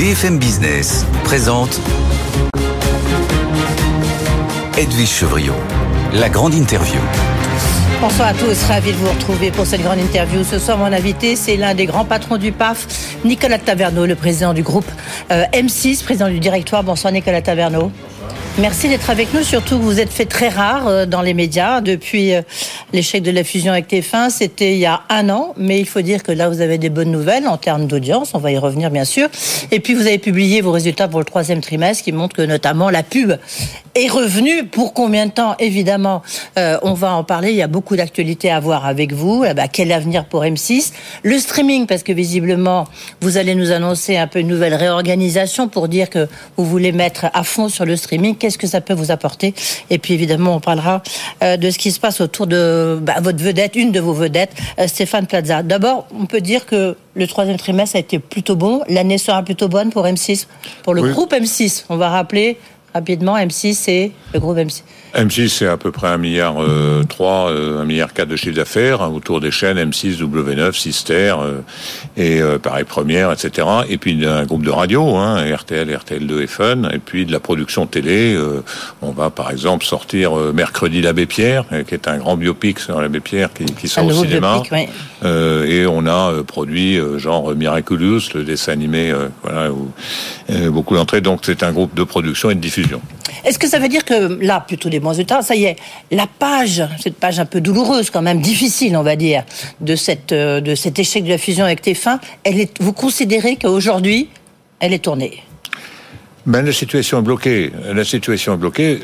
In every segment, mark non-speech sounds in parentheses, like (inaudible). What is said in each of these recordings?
BFM Business présente Edwige Chevriot, la grande interview. Bonsoir à tous, ravi de vous retrouver pour cette grande interview. Ce soir, mon invité, c'est l'un des grands patrons du PAF, Nicolas Taverneau, le président du groupe euh, M6, président du directoire. Bonsoir Nicolas Taverneau. Merci d'être avec nous, surtout que vous êtes fait très rare euh, dans les médias depuis euh, l'échec de la fusion avec TF1. C'était il y a un an, mais il faut dire que là, vous avez des bonnes nouvelles en termes d'audience. On va y revenir, bien sûr. Et puis, vous avez publié vos résultats pour le troisième trimestre qui montrent que notamment la pub est revenue. Pour combien de temps? Évidemment, euh, on va en parler. Il y a beaucoup d'actualités à voir avec vous. Eh ben, quel avenir pour M6 Le streaming, parce que visiblement, vous allez nous annoncer un peu une nouvelle réorganisation pour dire que vous voulez mettre à fond sur le streaming qu'est-ce que ça peut vous apporter? Et puis évidemment, on parlera euh, de ce qui se passe autour de bah, votre vedette, une de vos vedettes, euh, Stéphane Plaza. D'abord, on peut dire que le troisième trimestre a été plutôt bon. L'année sera plutôt bonne pour M6, pour le groupe M6. On va rappeler rapidement, M6 c'est le groupe M6. M6, c'est à peu près un milliard euh, 3, euh, un milliard 4 de chiffre d'affaires hein, autour des chaînes M6, W9, Sister euh, et euh, Paris Première, etc. Et puis un groupe de radio, hein, RTL, RTL2 et Fun. Et puis de la production télé. Euh, on va par exemple sortir euh, mercredi l'abbé Pierre, qui est un grand biopic sur l'abbé Pierre qui, qui sort au cinéma. Biopic, oui. et on a produit genre Miraculous, le dessin animé, voilà, où, beaucoup d'entrées. Donc c'est un groupe de production et de diffusion. Est-ce que ça veut dire que là, plutôt des bons résultats, ça y est, la page, cette page un peu douloureuse, quand même difficile, on va dire, de, de cet échec de la fusion avec TF1, elle est, vous considérez qu'aujourd'hui, elle est tournée? Ben, la situation est bloquée. La situation est bloquée,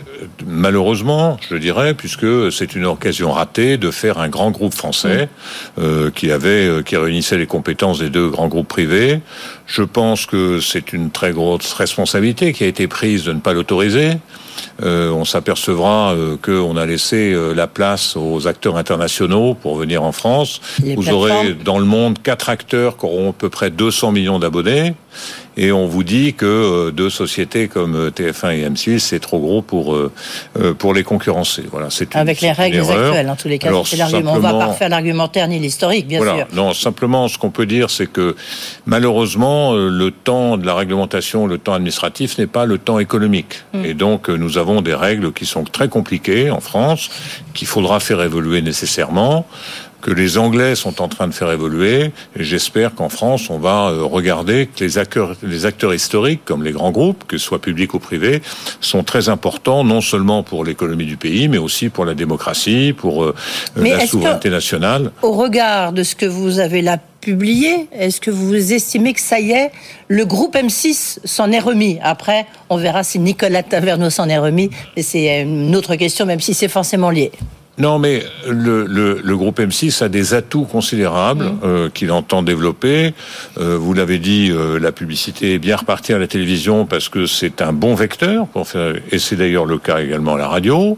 malheureusement, je dirais, puisque c'est une occasion ratée de faire un grand groupe français mmh. euh, qui avait, euh, qui réunissait les compétences des deux grands groupes privés. Je pense que c'est une très grosse responsabilité qui a été prise de ne pas l'autoriser. Euh, on s'apercevra euh, qu'on a laissé euh, la place aux acteurs internationaux pour venir en France. Les vous aurez dans le monde quatre acteurs qui auront à peu près 200 millions d'abonnés. Et on vous dit que euh, deux sociétés comme TF1 et M6, c'est trop gros pour euh, pour les concurrencer. Voilà, c'est avec les règles actuelles, en tous les cas. c'est l'argument. On va pas refaire l'argumentaire ni l'historique, bien voilà. sûr. Non, simplement, ce qu'on peut dire, c'est que malheureusement, le temps de la réglementation, le temps administratif n'est pas le temps économique. Mm. Et donc, nous avons des règles qui sont très compliquées en France, qu'il faudra faire évoluer nécessairement que les Anglais sont en train de faire évoluer. Et j'espère qu'en France, on va regarder que les acteurs, les acteurs historiques, comme les grands groupes, que ce soit publics ou privés, sont très importants, non seulement pour l'économie du pays, mais aussi pour la démocratie, pour euh, la souveraineté nationale. Au regard de ce que vous avez là publié, est-ce que vous estimez que ça y est, le groupe M6 s'en est remis? Après, on verra si Nicolas Taverneau s'en est remis, mais c'est une autre question, même si c'est forcément lié. Non, mais le, le, le, groupe M6 a des atouts considérables mmh. euh, qu'il entend développer. Euh, vous l'avez dit, euh, la publicité est bien repartie à la télévision parce que c'est un bon vecteur pour faire, et c'est d'ailleurs le cas également à la radio.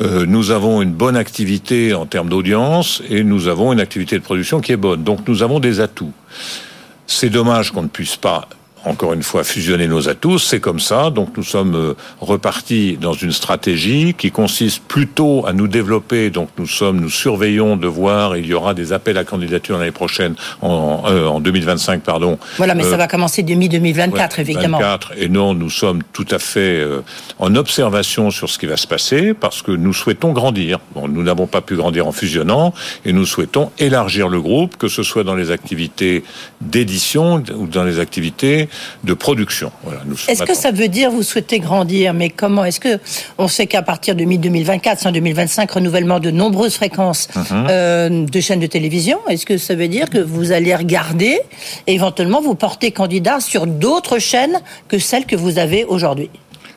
Euh, nous avons une bonne activité en termes d'audience et nous avons une activité de production qui est bonne. Donc nous avons des atouts. C'est dommage qu'on ne puisse pas encore une fois, fusionner nos atouts. C'est comme ça. Donc, nous sommes repartis dans une stratégie qui consiste plutôt à nous développer. Donc, nous sommes, nous surveillons de voir. Il y aura des appels à candidature l'année prochaine, en, euh, en 2025, pardon. Voilà, mais euh, ça va commencer demi 2024, ouais, évidemment. 2024. Et non, nous sommes tout à fait euh, en observation sur ce qui va se passer parce que nous souhaitons grandir. Bon, nous n'avons pas pu grandir en fusionnant et nous souhaitons élargir le groupe, que ce soit dans les activités d'édition ou dans les activités de production. Voilà, est-ce que ça veut dire vous souhaitez grandir Mais comment Est-ce que on sait qu'à partir de mi-2024, en 2025, renouvellement de nombreuses fréquences mm -hmm. euh, de chaînes de télévision Est-ce que ça veut dire que vous allez regarder et éventuellement vous porter candidat sur d'autres chaînes que celles que vous avez aujourd'hui?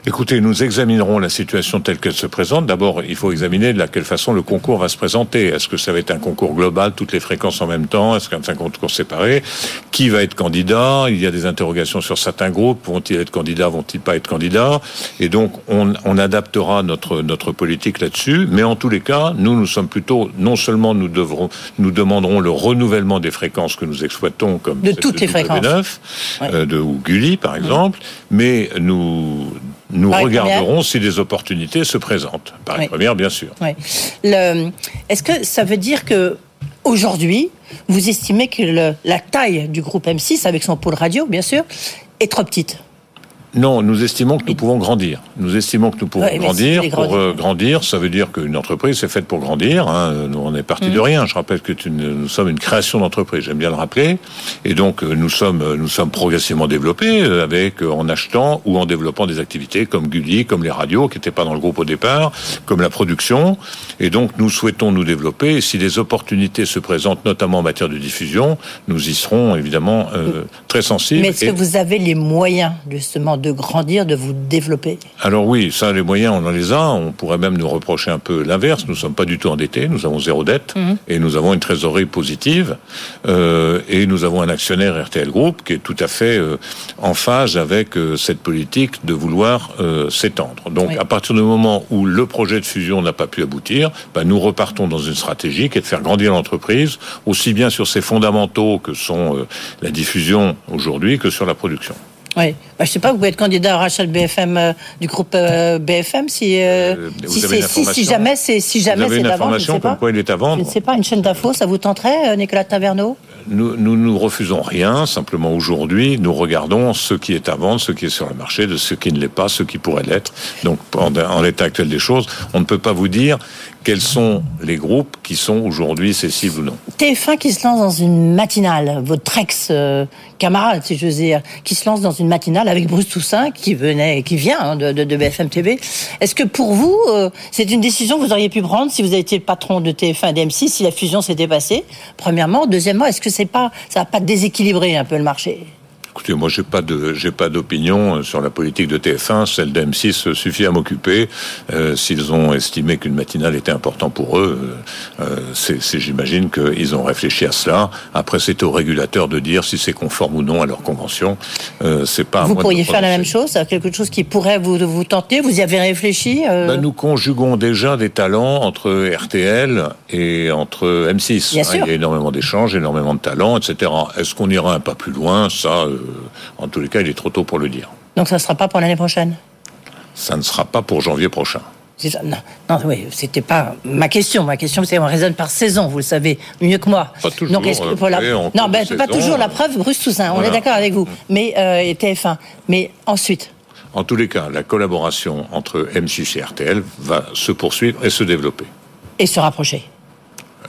Écoutez, nous examinerons la situation telle qu'elle se présente. D'abord, il faut examiner de quelle façon le concours va se présenter. Est-ce que ça va être un concours global, toutes les fréquences en même temps? Est-ce qu'un un concours séparé? Qui va être candidat? Il y a des interrogations sur certains groupes. Vont-ils être candidats? Vont-ils pas être candidats? Et donc, on, on adaptera notre, notre politique là-dessus. Mais en tous les cas, nous, nous sommes plutôt, non seulement nous devrons, nous demanderons le renouvellement des fréquences que nous exploitons, comme de toutes les fréquences, 9, ouais. euh, de ou Gulli, par exemple, mmh. mais nous nous Paris regarderons première. si des opportunités se présentent. Par oui. première, bien sûr. Oui. Est-ce que ça veut dire que aujourd'hui, vous estimez que le, la taille du groupe M6, avec son pôle radio, bien sûr, est trop petite? Non, nous estimons que nous pouvons grandir. Nous estimons que nous pouvons grandir. Pour euh, grandir, ça veut dire qu'une entreprise c'est faite pour grandir. Hein. Nous, on est parti de mm. rien. Je rappelle que nous sommes une création d'entreprise. J'aime bien le rappeler. Et donc, euh, nous sommes, euh, nous sommes progressivement développés avec en achetant ou en développant des activités comme Gulli, comme les radios qui n'étaient pas dans le groupe au départ, comme la production. Et donc, nous souhaitons nous développer. Et si des opportunités se présentent, notamment en matière de diffusion, nous y serons évidemment très sensibles. Mais est-ce que vous avez les moyens justement de grandir, de vous développer Alors oui, ça, les moyens, on en les a. On pourrait même nous reprocher un peu l'inverse. Nous ne sommes pas du tout endettés. Nous avons zéro dette mhm. et nous avons une trésorerie positive. Euh, et nous avons un actionnaire RTL Group qui est tout à fait euh, en phase avec euh, cette politique de vouloir s'étendre. Donc à partir du moment où le projet de fusion n'a pas pu aboutir, bah, nous repartons dans une stratégie qui est de faire grandir l'entreprise, aussi bien sur ses fondamentaux que sont la diffusion aujourd'hui que sur la production. Oui. Bah, je sais pas, vous pouvez être candidat à rachat BFM euh, du groupe euh, BFM si euh, si, si, si, jamais c'est si jamais c'est d'avant. Je ne sais pas. il est à vendre. Je ne sais pas une chaîne d'infos, ça vous tenterait, Nicolas Taverneau? Nous, nous, nous refusons rien. Simplement aujourd'hui, nous regardons ce qui est à vendre, ce qui est sur le marché, de ce qui ne l'est pas, ce qui pourrait l'être. Donc, en, en l'état actuel des choses, on ne peut pas vous dire quels sont les groupes qui sont aujourd'hui cessibles ou non. TF1 qui se lance dans une matinale, votre ex-camarade, si je veux dire, qui se lance dans une matinale avec Bruce Toussaint, qui venait, qui vient hein, de, de, BFM TV. Est-ce que pour vous, euh, c'est une décision que vous auriez pu prendre si vous été le patron de TF1 et d'M6, si la fusion s'était passée? Premièrement. Deuxièmement, est-ce que c'est pas, ça va pas déséquilibrer un peu le marché Écoutez, moi, j'ai pas de, j'ai pas d'opinion euh, sur la politique de TF1. Celle d'M6 suffit à m'occuper. Euh, s'ils ont estimé qu'une matinale était important pour eux, euh, c'est, j'imagine qu'ils ont réfléchi à cela. Après, c'est au régulateur de dire si c'est conforme ou non à leur convention. c'est pas. Vous pourriez faire la même chose, quelque chose qui pourrait vous vous tenter. Vous y avez réfléchi ben, Nous conjuguons déjà des talents entre RTL et entre M6. Hein, il y a énormément d'échanges, énormément de talents, etc. Est-ce qu'on ira un pas plus loin? Ça. Euh, en tous les cas, il est trop tôt pour le dire. Donc ça ne sera pas pour l'année prochaine? Ça ne sera pas pour janvier prochain. Non, non, oui, c'était pas ma question. Ma question, c'est on raisonne par saison, vous le savez mieux que moi. Pas toujours. Euh, non, ben, pas toujours. La preuve, Bruce Toussaint, on est d'accord avec vous. Mais euh, TF1. Mais ensuite? En tous les cas, la collaboration entre M6 et RTL va se poursuivre et se développer. Et se rapprocher.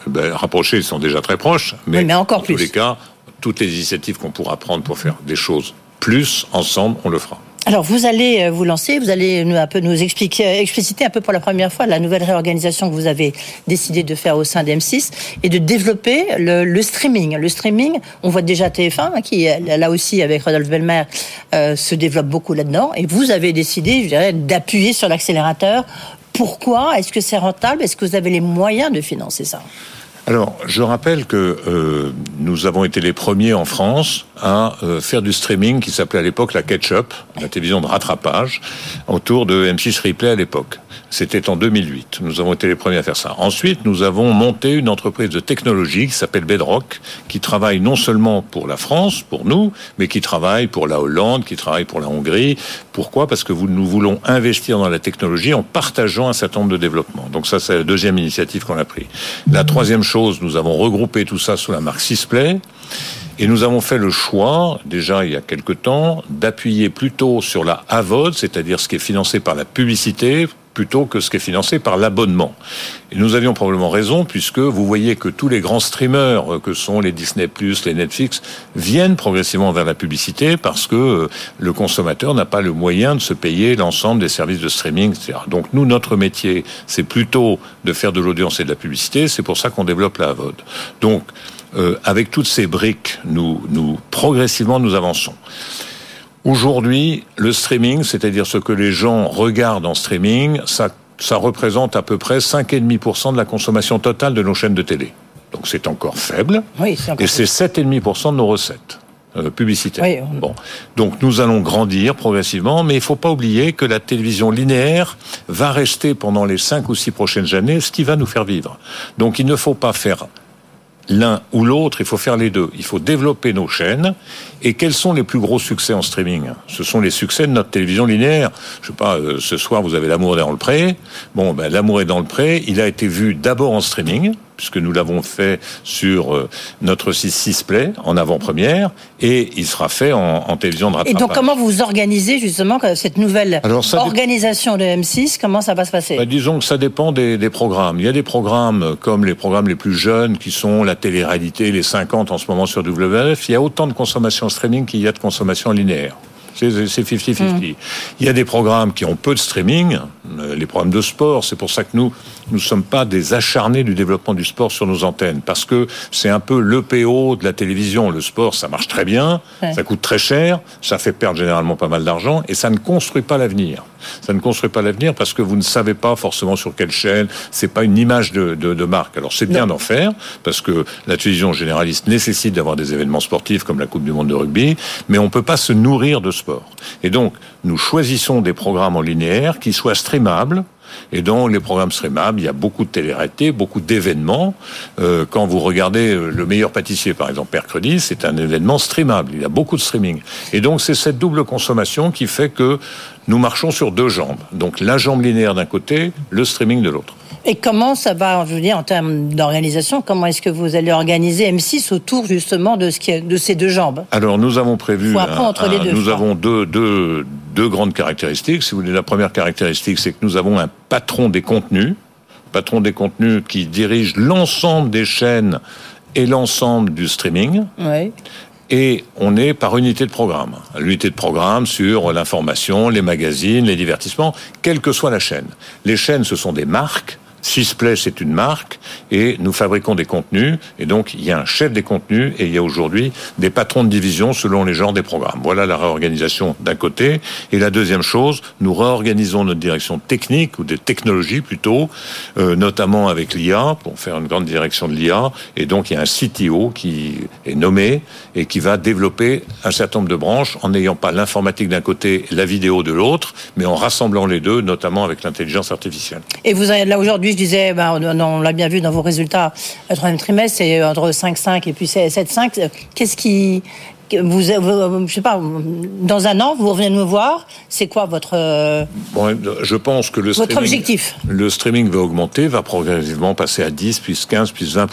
Ben, rapprocher, ils sont déjà très proches, mais, mais encore en plus. tous les cas, toutes les initiatives qu'on pourra prendre pour faire des choses plus ensemble, on le fera. Alors vous allez euh, vous lancer, vous allez un peu nous expliquer, euh, expliciter un peu pour la première fois la nouvelle réorganisation que vous avez décidé de faire au sein d'M6 et de développer le, streaming. Le streaming, on voit déjà TF1 hein, qui là aussi avec Rodolphe Belmer euh, se développe beaucoup là-dedans et vous avez décidé, je dirais, d'appuyer sur l'accélérateur. Pourquoi? Est-ce que c'est rentable? Est-ce que vous avez les moyens de financer ça? Alors, je rappelle que euh, nous avons été les premiers en France à euh, faire du streaming qui s'appelait à l'époque la Ketchup, la télévision de rattrapage, autour de M6 Replay à l'époque. C'était en 2008. Nous avons été les premiers à faire ça. Ensuite, nous avons monté une entreprise de technologie qui s'appelle Bedrock, qui travaille non seulement pour la France, pour nous, mais qui travaille pour la Hollande, qui travaille pour la Hongrie. Pourquoi? Parce que nous voulons investir dans la technologie en partageant un certain nombre de développements. Donc ça, c'est la deuxième initiative qu'on a prise. La troisième chose, nous avons regroupé tout ça sous la marque Sisplay. Et nous avons fait le choix, déjà il y a quelque temps, d'appuyer plutôt sur la AVOD, c'est-à-dire ce qui est financé par la publicité, plutôt que ce qui est financé par l'abonnement. Et nous avions probablement raison, puisque vous voyez que tous les grands streamers, euh, que sont les Disney+, les Netflix, viennent progressivement vers la publicité, parce que euh, le consommateur n'a pas le moyen de se payer l'ensemble des services de streaming, etc. Donc nous, notre métier, c'est plutôt de faire de l'audience et de la publicité, c'est pour ça qu'on développe la AVOD. Donc, euh, avec toutes ces briques, nous progressivement, nous avançons. Aujourd'hui, le streaming, c'est-à-dire ce que les gens regardent en streaming, ça, ça représente à peu près 5,5% de la consommation totale de nos chaînes de télé. Donc c'est encore faible. Oui, et c'est 7,5% de nos recettes. Euh, publicitaires. Bon, donc nous allons grandir progressivement, mais il ne faut pas oublier que la télévision linéaire va rester pendant les cinq ou six prochaines années ce qui va nous faire vivre. Donc il ne faut pas faire l'un ou l'autre, il faut faire les deux. Il faut développer nos chaînes. Et quels sont les plus gros succès en streaming? Ce sont les succès de notre télévision linéaire. Je sais pas, euh, ce soir vous avez L'amour est dans le pré. Bon, ben, L'amour est dans le pré, il a été vu d'abord en streaming. Puisque nous l'avons fait sur euh, notre 6 Play en avant-première, et il sera fait en, télévision de rattrapage. Et donc comment vous organisez justement cette nouvelle organisation de M6 Comment ça va se passer? Bah, Disons que ça dépend des, des, programmes. Il y a des programmes comme les programmes les plus jeunes qui sont la télé-réalité, les 50 en ce moment sur WF. Il y a autant de consommation streaming qu'il y a de consommation linéaire. C'est 50-50. Mm. Il y a des programmes qui ont peu de streaming, euh, les programmes de sport. C'est pour ça que nous, nous ne sommes pas des acharnés du développement du sport sur nos antennes, parce que c'est un peu l'EPO de la télévision. Le sport, ça marche très bien, ça coûte très cher, ça fait perdre généralement pas mal d'argent, et ça ne construit pas l'avenir. Ça ne construit pas l'avenir parce que vous ne savez pas forcément sur quelle chaîne. C'est pas une image de, de, de marque. Alors c'est bien d'en faire parce que la télévision généraliste nécessite d'avoir des événements sportifs comme la Coupe du Monde de rugby, mais on peut pas se nourrir de sport. Et donc nous choisissons des programmes en linéaire qui soient streamables et dans les programmes streamables, il y a beaucoup de télé beaucoup d'événements. Euh, quand vous regardez euh, Le meilleur pâtissier, par exemple, mercredi, c'est un événement streamable. Il y a beaucoup de streaming. Et donc, c'est cette double consommation qui fait que nous marchons sur deux jambes. Donc, la jambe linéaire d'un côté, le streaming de l'autre. Et comment ça va, je veux dire, en termes d'organisation, comment est-ce que vous allez organiser M6 autour justement de, ce qui de ces deux jambes? Alors nous avons prévu, entre les deux, nous avons deux, deux, deux grandes caractéristiques. Si vous voulez, la première caractéristique, c'est que nous avons un patron des contenus, patron des contenus qui dirige l'ensemble des chaînes et l'ensemble du streaming. Et on est par unité de programme. L'unité de programme sur l'information, les magazines, les divertissements, quelle que soit la chaîne. Les chaînes, ce sont des marques Sysplay, c'est une marque et nous fabriquons des contenus. Et donc, il y a un chef des contenus et il y a aujourd'hui des patrons de division selon les genres des programmes. Voilà la réorganisation d'un côté. Et la deuxième chose, nous réorganisons notre direction technique ou des technologies plutôt, euh, notamment avec l'IA pour faire une grande direction de l'IA. Et donc, il y a un CTO qui est nommé et qui va développer un certain nombre de branches en n'ayant pas l'informatique d'un côté, la vidéo de l'autre, mais en rassemblant les deux, notamment avec l'intelligence artificielle. Et vous avez là aujourd'hui disais, ben, on, l'a bien vu dans vos résultats, le troisième trimestre, c'est entre 5,5 et puis 7,5. Qu'est-ce qui, vous, je sais pas, dans un an, vous revenez me voir. C'est quoi votre euh, Je pense que le votre streaming, objectif? Le streaming va augmenter, va progressivement passer à 10, puis 15, puis 20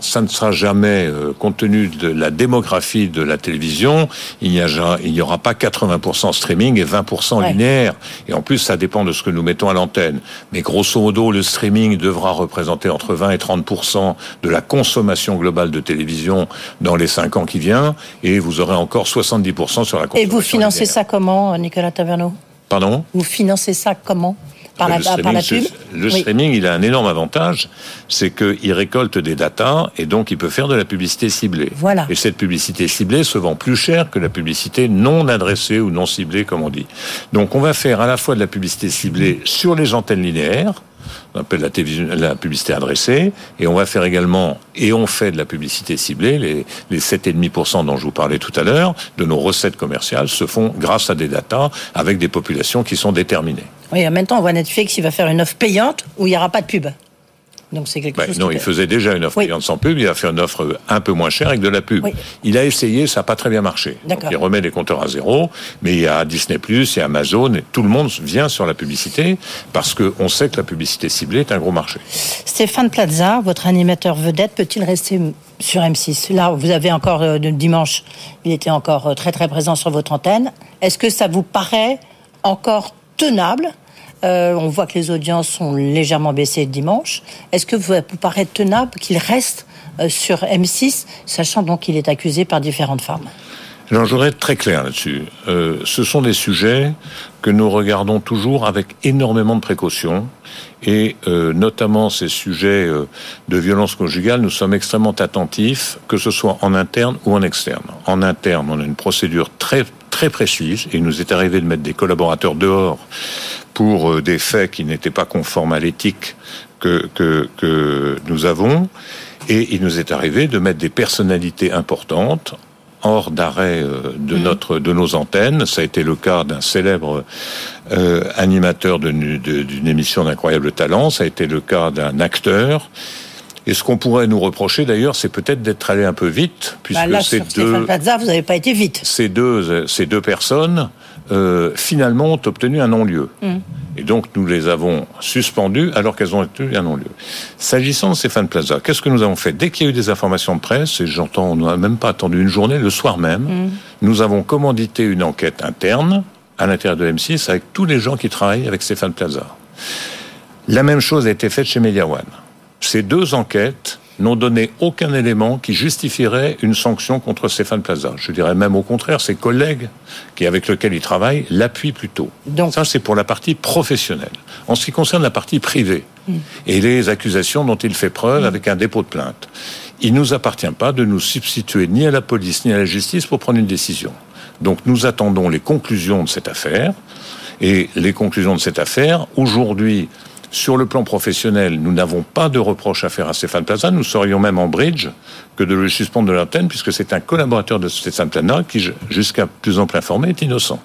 Ça ne sera jamais, euh, compte tenu de la démographie de la télévision, il n'y il aura pas 80% streaming et 20% linéaire. Et en plus, ça dépend de ce que nous mettons à l'antenne. Mais grosso modo, le streaming devra représenter entre 20 et 30% de la consommation globale de télévision dans les 5 ans qui viennent. Et vous vous aurez encore 70% sur la consommation. Et vous financez ça comment, Nicolas Taverneau? Pardon? Vous financez ça comment? Par, la, par la, pub? Le streaming, il a un énorme avantage, c'est qu'il récolte des datas et donc il peut faire de la publicité ciblée. Voilà. Et cette publicité ciblée se vend plus cher que la publicité non adressée ou non ciblée, comme on dit. Donc on va faire à la fois de la publicité ciblée sur les antennes linéaires, on appelle la, publicité adressée, et on va faire également, et on fait de la publicité ciblée, les, les 7,5% dont je vous parlais tout à l'heure, de nos recettes commerciales se font grâce à des datas avec des populations qui sont déterminées. Oui, en même temps, on voit Netflix qui va faire une offre payante où il n'y aura pas de pub. Donc c'est quelque chose. Non, il faisait déjà une offre payante sans pub. Il a fait une offre un peu moins chère avec de la pub. Il a essayé, ça n'a pas très bien marché. il remet les compteurs à zéro. Mais il y a Disney il y a Amazon, et tout le monde vient sur la publicité parce qu'on sait que la publicité ciblée est un gros marché. Stéphane Plaza, votre animateur vedette, peut-il rester sur M6 Là, vous avez encore euh, dimanche, il était encore euh, très très présent sur votre antenne. Est-ce que ça vous paraît encore tenable euh, on voit que les audiences sont légèrement baissées dimanche. Est-ce que vous, vous tenable qu'il reste euh, sur M6, sachant donc qu'il est accusé par différentes femmes je voudrais être très clair là-dessus. Euh, ce sont des sujets que nous regardons toujours avec énormément de précaution, et notamment ces sujets de violence conjugale, nous sommes extrêmement attentifs, que ce soit en interne ou en externe. En interne, on a une procédure très très précise, il nous est arrivé de mettre des collaborateurs dehors pour euh, des faits qui n'étaient pas conformes à l'éthique que, que, que nous avons. Et il nous est arrivé de mettre des personnalités importantes hors d'arrêt euh, de mmh. notre de nos antennes. Ça a été le cas d'un célèbre euh, animateur d'une émission d'incroyable talent. Ça a été le cas d'un acteur. Et ce qu'on pourrait nous reprocher d'ailleurs, c'est peut-être d'être allé un peu vite, puisque Bah là, ces sur deux, Plaza, vous n'avez pas été vite. ces deux, ces deux personnes, euh, finalement, ont obtenu un non-lieu. Et donc, nous les avons suspendues alors qu'elles ont obtenu un non-lieu. S'agissant de Stéphane Plaza, qu'est-ce que nous avons fait? Dès qu'il y a eu des informations de presse, et j'entends, on n'a même pas attendu une journée, le soir même, nous avons commandité une enquête interne à l'intérieur de M6 avec tous les gens qui travaillent avec Stéphane Plaza. La même chose a été faite chez Media One. Ces deux enquêtes n'ont donné aucun élément qui justifierait une sanction contre Stéphane Plaza. Je dirais même au contraire, ses collègues qui avec lesquels il travaille l'appuient plutôt. Donc- ça, c'est pour la partie professionnelle. En ce qui concerne la partie privée et les accusations dont il fait preuve avec un dépôt de plainte, il nous appartient pas de nous substituer ni à la police ni à la justice pour prendre une décision. Donc nous attendons les conclusions de cette affaire. Et les conclusions de cette affaire, aujourd'hui, sur le plan professionnel, nous n'avons pas de reproche à faire à Stéphane Plaza. Nous serions même en bridge que de le suspendre de l'antenne, puisque c'est un collaborateur de Stéphane Plaza qui, jusqu'à plus ample informé, est innocent.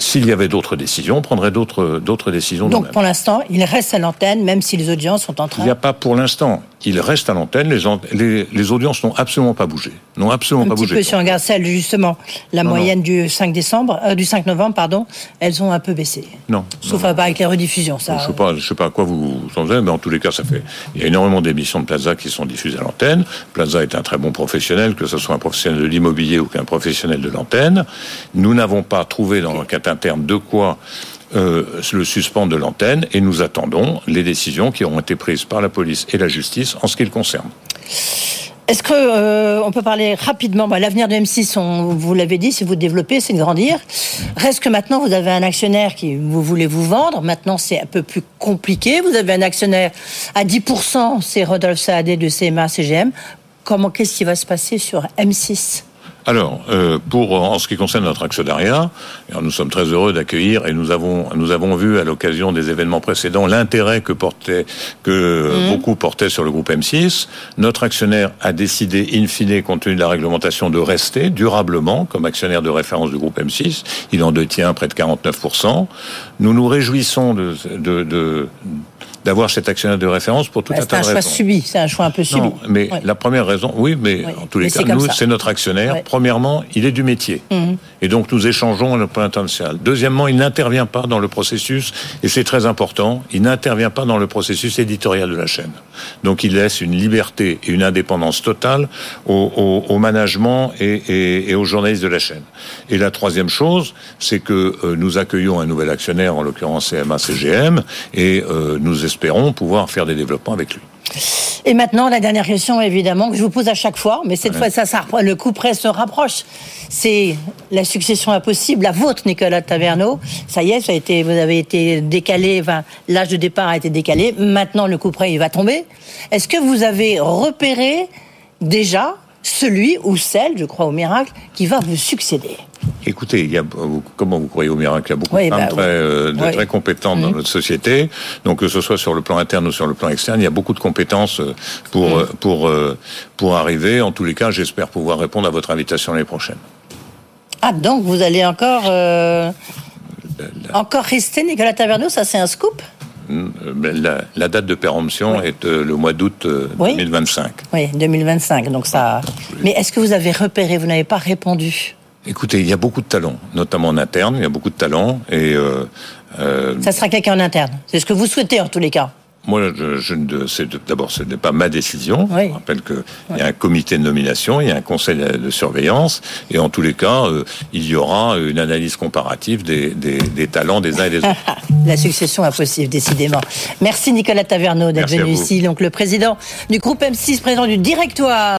S'il y avait d'autres décisions, on prendrait d'autres décisions Donc pour l'instant, il reste à l'antenne, même si les audiences sont en train. Il n'y a pas pour l'instant. Il reste à l'antenne. Les, en- les, les audiences n'ont absolument pas bougé. N'ont absolument un pas petit bougé. peu si on regarde celle justement la Non, moyenne du 5 décembre, euh, du 5 novembre pardon, elles ont un peu baissé. Non. Sauf non. avec les rediffusions, ça. Je ne sais pas, je sais pas à quoi vous vous en mais en tous les cas, ça fait. Il y a énormément d'émissions de Plaza qui sont diffusées à l'antenne. Plaza est un très bon professionnel, que ce soit un professionnel de l'immobilier ou qu'un professionnel de l'antenne. Nous n'avons pas trouvé dans l'enquête interne de quoi euh, le suspendre de l'antenne et nous attendons les décisions qui auront été prises par la police et la justice en ce qui le concerne. Est-ce que euh, on peut parler rapidement bah, L'avenir de M6, on, vous l'avez dit, si vous développez, c'est grandir. Reste que maintenant, vous avez un actionnaire qui vous voulez vous vendre. Maintenant, c'est un peu plus compliqué. Vous avez un actionnaire à 10%, c'est Rodolphe Saadé de CMA CGM. Comment qu'est-ce qui va se passer sur M6 Alors, euh, pour en ce qui concerne notre actionnariat, alors nous sommes très heureux d'accueillir et nous avons nous avons vu à l'occasion des événements précédents l'intérêt que portait que beaucoup portaient sur le groupe M6. Notre actionnaire a décidé in fine compte tenu de la réglementation de rester durablement comme actionnaire de référence du groupe M6. Il en détient près de 49% Nous nous réjouissons de de, de d'avoir cet actionnaire de référence pour tout Bah, un C'est tas un de choix raisons. subi, c'est un choix un peu subi. Non, mais Ouais. la première raison, oui, mais en tous les mais cas, c'est nous, c'est notre actionnaire. Ouais. Premièrement, il est du métier. Mhm. Et donc, nous échangeons à le plan international. Deuxièmement, il n'intervient pas dans le processus, et c'est très important, il n'intervient pas dans le processus éditorial de la chaîne. Donc, il laisse une liberté et une indépendance totale au, au- au management et, et- et aux journalistes de la chaîne. Et la troisième chose, c'est que euh, nous accueillons un nouvel actionnaire, en l'occurrence CMA CGM, et euh, nous espérons pouvoir faire des développements avec lui. Et maintenant, la dernière question, évidemment, que je vous pose à chaque fois, mais cette fois, ça, ça, le coup près se rapproche. C'est la succession impossible, la vôtre, Nicolas Taverneau. Ça y est, ça a été, vous avez été décalé, enfin, l'âge de départ a été décalé. Maintenant, le coup près, il va tomber. Est-ce que vous avez repéré déjà celui ou celle, je crois au miracle, qui va vous succéder Écoutez, il y a, vous- comment vous croyez au miracle? Il y a beaucoup Oui, de femmes bah, très, oui. euh, de- très compétentes dans notre société. Donc, que ce soit sur le plan interne ou sur le plan externe, il y a beaucoup de compétences euh, pour, euh, pour, pour arriver. En tous les cas, j'espère pouvoir répondre à votre invitation l'année prochaine. Ah, donc vous allez encore, euh, encore rester, Nicolas Taverneau? Ça, c'est un scoop? La, la date de péremption Oui. est euh, le mois d'août euh, Oui. 2025. Oui, 2025. Donc ça. Mais est-ce que vous avez repéré Vous n'avez pas répondu? Écoutez, il y a beaucoup de talents, notamment en interne, il y a beaucoup de talents. Et euh, euh, Ça sera quelqu'un en interne. C'est ce que vous souhaitez en tous les cas. Moi, je, d'abord, ce n'est pas ma décision. Oui. Je rappelle qu'il y a un comité de nomination, il y a un conseil de surveillance, et en tous les cas, euh, il y aura une analyse comparative des, des, des talents des uns et des autres. (laughs) La succession impossible, décidément. Merci Nicolas Taverneau d'être venu ici. Donc le président du groupe M6, président du directoire.